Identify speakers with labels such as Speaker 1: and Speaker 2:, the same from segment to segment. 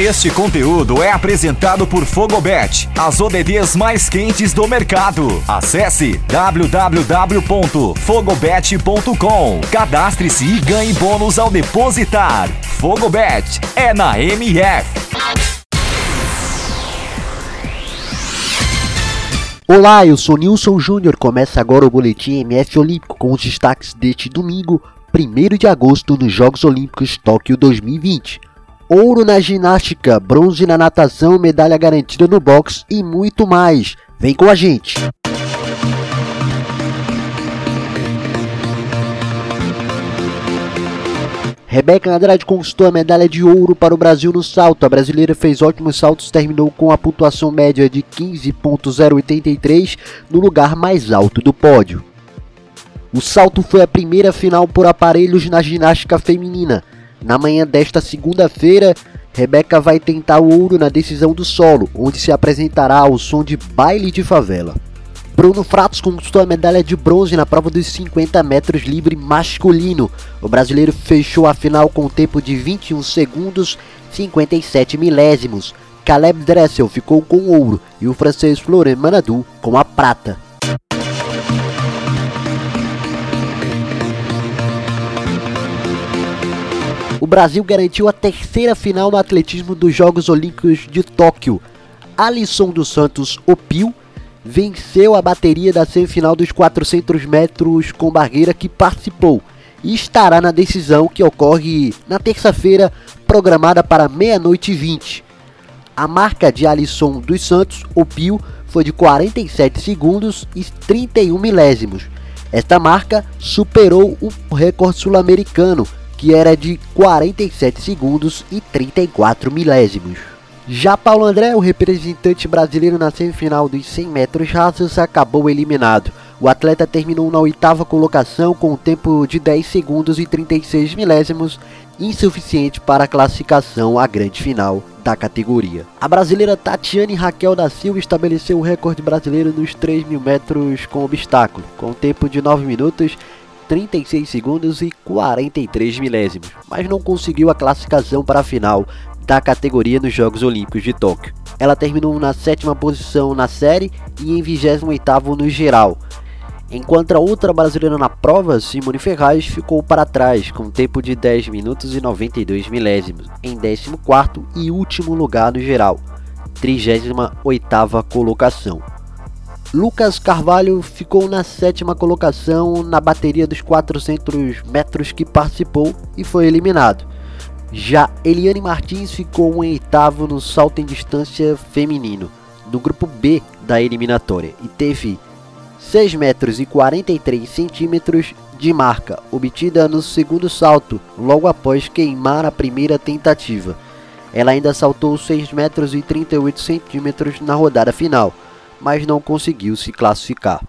Speaker 1: Este conteúdo é apresentado por Fogobet, as ODDs mais quentes do mercado. Acesse www.fogobet.com. Cadastre-se e ganhe bônus ao depositar. Fogobet é na MF.
Speaker 2: Olá, eu sou Nilson Júnior. Começa agora o Boletim MF Olímpico com os destaques deste domingo, 1 de agosto, nos Jogos Olímpicos Tóquio 2020 ouro na ginástica, bronze na natação, medalha garantida no boxe e muito mais. Vem com a gente! Rebeca Andrade conquistou a medalha de ouro para o Brasil no salto. A brasileira fez ótimos saltos, terminou com a pontuação média de 15.083 no lugar mais alto do pódio. O salto foi a primeira final por aparelhos na ginástica feminina. Na manhã desta segunda-feira, Rebeca vai tentar o ouro na decisão do solo, onde se apresentará ao som de baile de favela. Bruno Fratos conquistou a medalha de bronze na prova dos 50 metros livre masculino. O brasileiro fechou a final com um tempo de 21 segundos 57 milésimos. Caleb Dressel ficou com o ouro e o francês Florent Manadou com a prata. O Brasil garantiu a terceira final no atletismo dos Jogos Olímpicos de Tóquio. Alisson dos Santos Opil venceu a bateria da semifinal dos 400 metros com barreira que participou e estará na decisão que ocorre na terça-feira, programada para meia-noite e 20. A marca de Alisson dos Santos Opil foi de 47 segundos e 31 milésimos. Esta marca superou o recorde sul-americano que era de 47 segundos e 34 milésimos. Já Paulo André, o representante brasileiro na semifinal dos 100 metros rasos, acabou eliminado. O atleta terminou na oitava colocação com um tempo de 10 segundos e 36 milésimos, insuficiente para a classificação à grande final da categoria. A brasileira Tatiane Raquel da Silva estabeleceu o recorde brasileiro nos 3 mil metros com obstáculo, com um tempo de 9 minutos 36 segundos e 43 milésimos, mas não conseguiu a classificação para a final da categoria nos Jogos Olímpicos de Tóquio. Ela terminou na sétima posição na série e em 28º no geral, enquanto a outra brasileira na prova, Simone Ferraz, ficou para trás com um tempo de 10 minutos e 92 milésimos, em 14º e último lugar no geral, 38ª colocação. Lucas Carvalho ficou na sétima colocação na bateria dos 400 metros que participou e foi eliminado. Já Eliane Martins ficou em oitavo no salto em distância feminino, no grupo B da eliminatória, e teve 6 metros e 43 centímetros de marca, obtida no segundo salto, logo após queimar a primeira tentativa. Ela ainda saltou 6 metros e 38 centímetros na rodada final mas não conseguiu se classificar.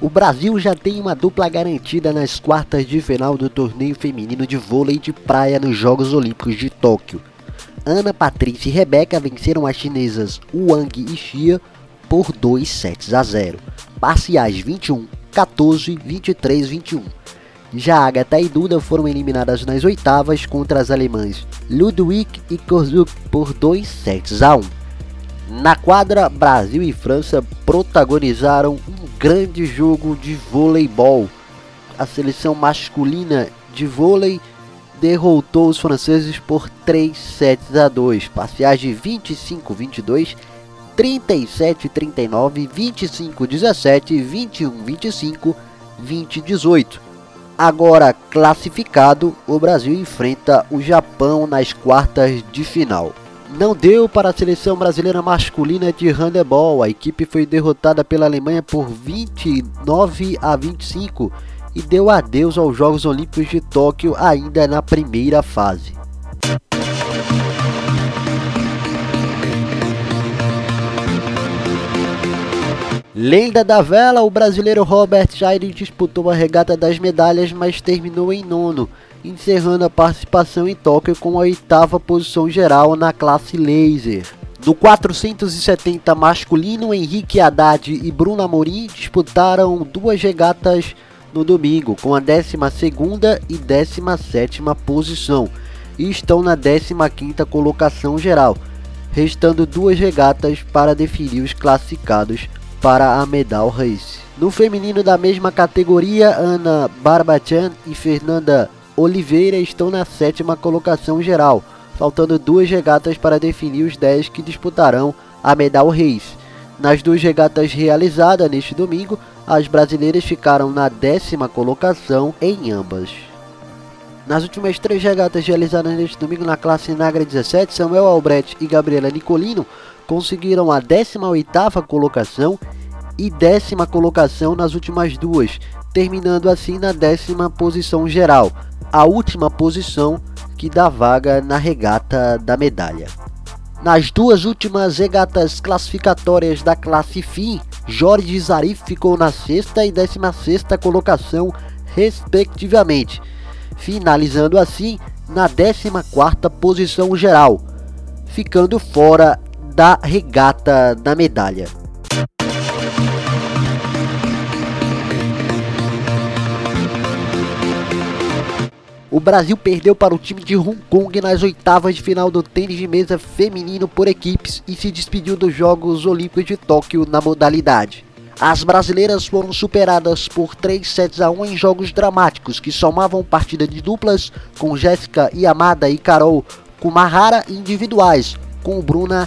Speaker 2: O Brasil já tem uma dupla garantida nas quartas de final do torneio feminino de vôlei de praia nos Jogos Olímpicos de Tóquio. Ana Patrícia e Rebeca venceram as chinesas Wang e Xia por 2 sets a 0. Parciais 21, 14, 23, 21. Já Agatha e Duda foram eliminadas nas oitavas contra as alemãs Ludwig e Korzuk por 2 sets a 1. Na quadra, Brasil e França protagonizaram um grande jogo de voleibol. A seleção masculina de vôlei derrotou os franceses por 3 sets a 2, parciais de 25-22, 37-39, 25-17, 21-25, 20-18. Agora classificado, o Brasil enfrenta o Japão nas quartas de final. Não deu para a seleção brasileira masculina de handebol. A equipe foi derrotada pela Alemanha por 29 a 25 e deu adeus aos Jogos Olímpicos de Tóquio ainda na primeira fase. Lenda da vela, o brasileiro Robert Jair disputou a regata das medalhas, mas terminou em nono, encerrando a participação em Tóquio com a oitava posição geral na classe laser. No 470 masculino, Henrique Haddad e Bruno Amorim disputaram duas regatas no domingo, com a 12 e 17 posição, e estão na 15 colocação geral, restando duas regatas para definir os classificados para a Medal Race. No feminino da mesma categoria, Ana Barbachan e Fernanda Oliveira estão na sétima colocação geral, faltando duas regatas para definir os 10 que disputarão a Medal Race. Nas duas regatas realizadas neste domingo, as brasileiras ficaram na décima colocação em ambas. Nas últimas três regatas realizadas neste domingo na classe Nagra 17, Samuel Albrecht e Gabriela Nicolino conseguiram a 18ª colocação e décima colocação nas últimas duas, terminando assim na décima posição geral, a última posição que dá vaga na regata da medalha. Nas duas últimas regatas classificatórias da classe FIM, Jorge Zarif ficou na sexta e décima sexta colocação, respectivamente, finalizando assim na décima quarta posição geral, ficando fora da regata da medalha. O Brasil perdeu para o time de Hong Kong nas oitavas de final do tênis de mesa feminino por equipes e se despediu dos Jogos Olímpicos de Tóquio na modalidade. As brasileiras foram superadas por 3 sets a 1 em jogos dramáticos que somavam partida de duplas com Jéssica Yamada e Carol Kumahara individuais com Bruna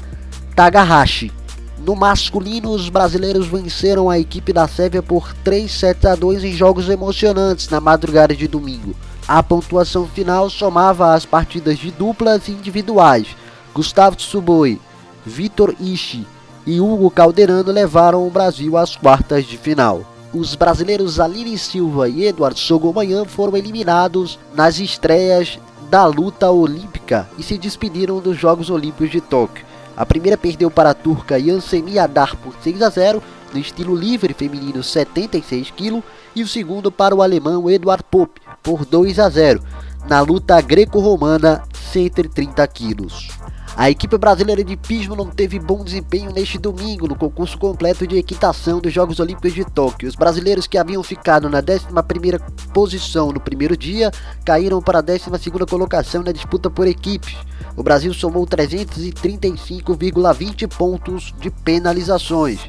Speaker 2: Tagahashi. No masculino, os brasileiros venceram a equipe da Sérvia por 3 sets a 2 em jogos emocionantes na madrugada de domingo. A pontuação final somava as partidas de duplas e individuais. Gustavo Tsuboi, Vitor Ishi e Hugo Calderano levaram o Brasil às quartas de final. Os brasileiros Aline Silva e Eduardo Sogomanhã foram eliminados nas estreias da luta olímpica e se despediram dos Jogos Olímpicos de Tóquio. A primeira perdeu para a turca Yansemi Adar por 6 a 0 no estilo livre feminino 76 kg e o segundo para o alemão Eduard Pope por 2 a 0 na luta greco-romana 130 quilos. A equipe brasileira de pismo não teve bom desempenho neste domingo no concurso completo de equitação dos Jogos Olímpicos de Tóquio. Os brasileiros que haviam ficado na 11ª posição no primeiro dia caíram para a 12ª colocação na disputa por equipes. O Brasil somou 335,20 pontos de penalizações.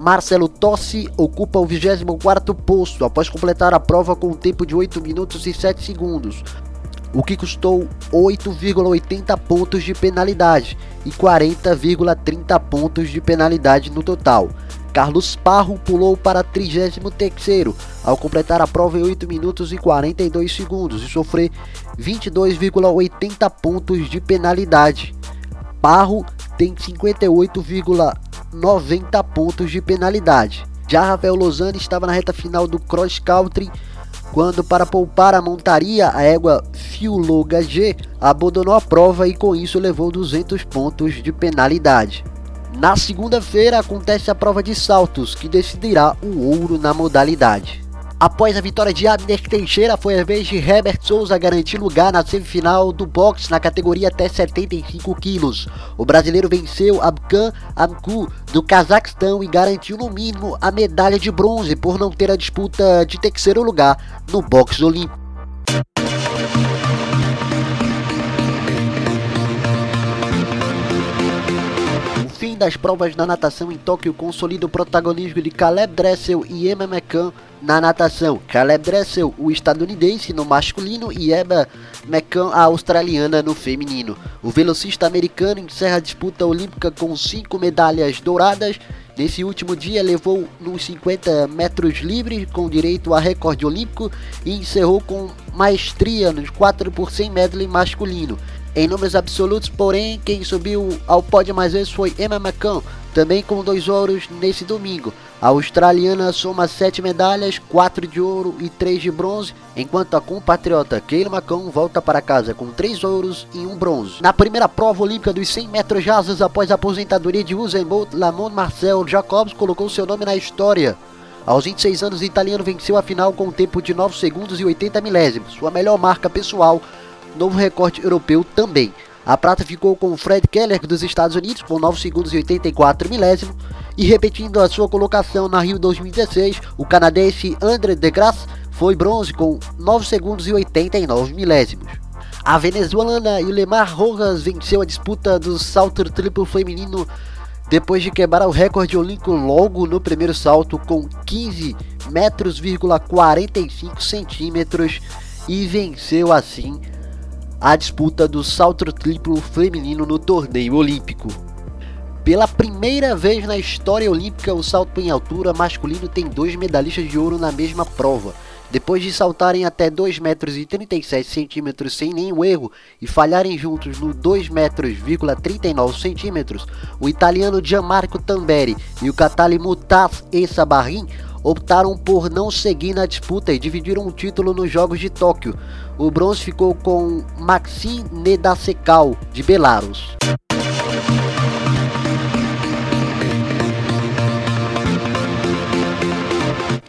Speaker 2: Marcelo Tossi ocupa o 24º posto após completar a prova com um tempo de 8 minutos e 7 segundos, o que custou 8,80 pontos de penalidade e 40,30 pontos de penalidade no total. Carlos Parro pulou para 33º ao completar a prova em 8 minutos e 42 segundos e sofrer 22,80 pontos de penalidade. Parro tem 58, 90 pontos de penalidade. Já Rafael Lozano estava na reta final do cross country quando, para poupar a montaria, a égua Fiuloga G abandonou a prova e com isso levou 200 pontos de penalidade. Na segunda-feira acontece a prova de saltos, que decidirá o ouro na modalidade. Após a vitória de Abner Teixeira, foi a vez de Herbert Souza garantir lugar na semifinal do boxe na categoria até 75 quilos. O brasileiro venceu Abkan Amku do Cazaquistão e garantiu no mínimo a medalha de bronze por não ter a disputa de terceiro lugar no boxe olímpico. Das provas da natação em Tóquio consolida o protagonismo de Caleb Dressel e Emma McCann na natação. Caleb Dressel, o estadunidense, no masculino e Emma McCann, a australiana, no feminino. O velocista americano encerra a disputa olímpica com cinco medalhas douradas. Nesse último dia, levou nos 50 metros livres, com direito a recorde olímpico, e encerrou com maestria nos 4 por 100 medley masculino. Em números absolutos, porém, quem subiu ao pódio mais vezes foi Emma McCann, também com dois ouros nesse domingo. A australiana soma sete medalhas, quatro de ouro e três de bronze, enquanto a compatriota Kayla McCann volta para casa com três ouros e um bronze. Na primeira prova olímpica dos 100 metros rasos após a aposentadoria de Usain Bolt, Lamont Marcel Jacobs colocou seu nome na história. Aos 26 anos, o italiano venceu a final com um tempo de 9 segundos e 80 milésimos, sua melhor marca pessoal novo recorde europeu também. A prata ficou com Fred Keller dos Estados Unidos com 9 segundos e 84 milésimos. E repetindo a sua colocação na Rio 2016, o canadense André Degrasse foi bronze com 9 segundos e 89 milésimos. A venezuelana Yulemar Rojas venceu a disputa do salto triplo feminino depois de quebrar o recorde olímpico logo no primeiro salto com 15 metros, 45 centímetros e venceu assim a disputa do salto triplo feminino no torneio olímpico. Pela primeira vez na história olímpica, o salto em altura masculino tem dois medalhistas de ouro na mesma prova. Depois de saltarem até 2 metros 37 centímetros sem nenhum erro e falharem juntos no 2 metros, 39 centímetros, o italiano Gianmarco Tamberi e o Catali Mutaf Essabarrin optaram por não seguir na disputa e dividiram o título nos Jogos de Tóquio. O bronze ficou com Maxim Nedasekal, de Belarus.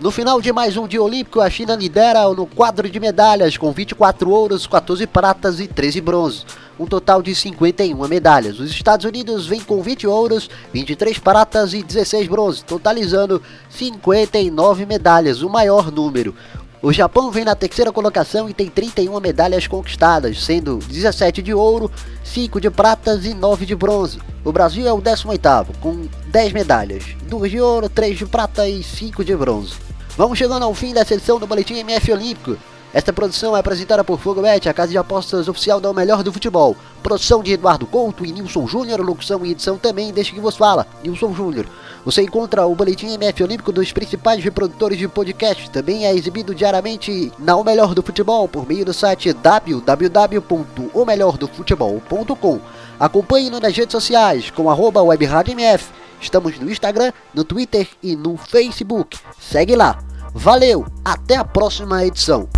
Speaker 2: No final de mais um dia olímpico, a China lidera no quadro de medalhas com 24 ouros, 14 pratas e 13 bronzes, um total de 51 medalhas. Os Estados Unidos vêm com 20 ouros, 23 pratas e 16 bronzes, totalizando 59 medalhas, o maior número. O Japão vem na terceira colocação e tem 31 medalhas conquistadas, sendo 17 de ouro, 5 de pratas e 9 de bronze. O Brasil é o 18º, com 10 medalhas, 2 de ouro, 3 de prata e 5 de bronze. Vamos chegando ao fim dessa edição do Boletim MF Olímpico. Esta produção é apresentada por Fogobet, a casa de apostas oficial da Melhor do Futebol. Produção de Eduardo Couto e Nilson Júnior, locução e edição também deixa que vos fala, Nilson Júnior. Você encontra o Boletim MF Olímpico dos principais reprodutores de podcast. Também é exibido diariamente na O Melhor do Futebol por meio do site www.omelhordofutebol.com. Acompanhe-nos nas redes sociais com arroba webradiomf Estamos no Instagram, no Twitter e no Facebook. Segue lá. Valeu, até a próxima edição.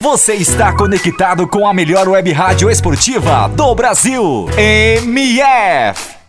Speaker 1: Você está conectado com a melhor web rádio esportiva do Brasil. MF